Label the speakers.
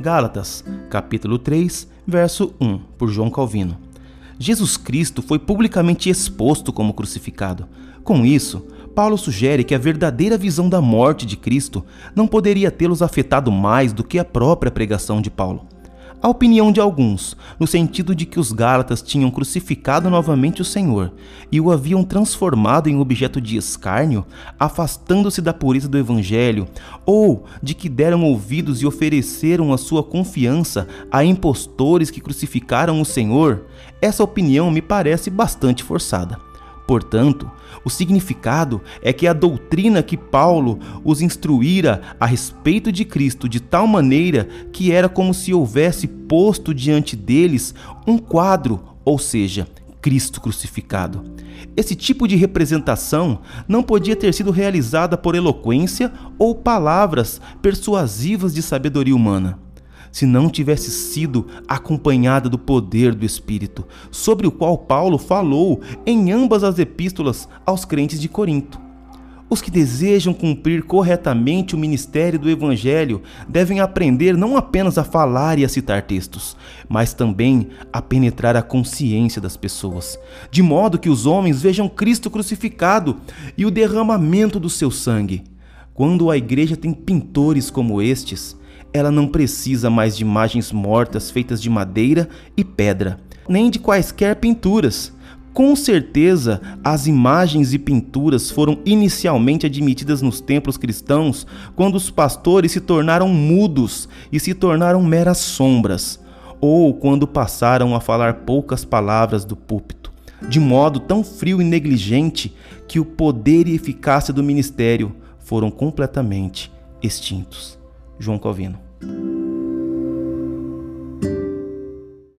Speaker 1: Gálatas, capítulo 3, verso 1, por João Calvino. Jesus Cristo foi publicamente exposto como crucificado. Com isso, Paulo sugere que a verdadeira visão da morte de Cristo não poderia tê-los afetado mais do que a própria pregação de Paulo. A opinião de alguns, no sentido de que os Gálatas tinham crucificado novamente o Senhor e o haviam transformado em objeto de escárnio, afastando-se da pureza do Evangelho, ou de que deram ouvidos e ofereceram a sua confiança a impostores que crucificaram o Senhor, essa opinião me parece bastante forçada. Portanto, o significado é que a doutrina que Paulo os instruíra a respeito de Cristo de tal maneira que era como se houvesse posto diante deles um quadro, ou seja, Cristo crucificado. Esse tipo de representação não podia ter sido realizada por eloquência ou palavras persuasivas de sabedoria humana se não tivesse sido acompanhada do poder do Espírito, sobre o qual Paulo falou em ambas as epístolas aos crentes de Corinto. Os que desejam cumprir corretamente o ministério do Evangelho devem aprender não apenas a falar e a citar textos, mas também a penetrar a consciência das pessoas, de modo que os homens vejam Cristo crucificado e o derramamento do seu sangue. Quando a igreja tem pintores como estes, ela não precisa mais de imagens mortas feitas de madeira e pedra, nem de quaisquer pinturas. Com certeza, as imagens e pinturas foram inicialmente admitidas nos templos cristãos quando os pastores se tornaram mudos e se tornaram meras sombras, ou quando passaram a falar poucas palavras do púlpito, de modo tão frio e negligente que o poder e eficácia do ministério foram completamente extintos. João Calvino.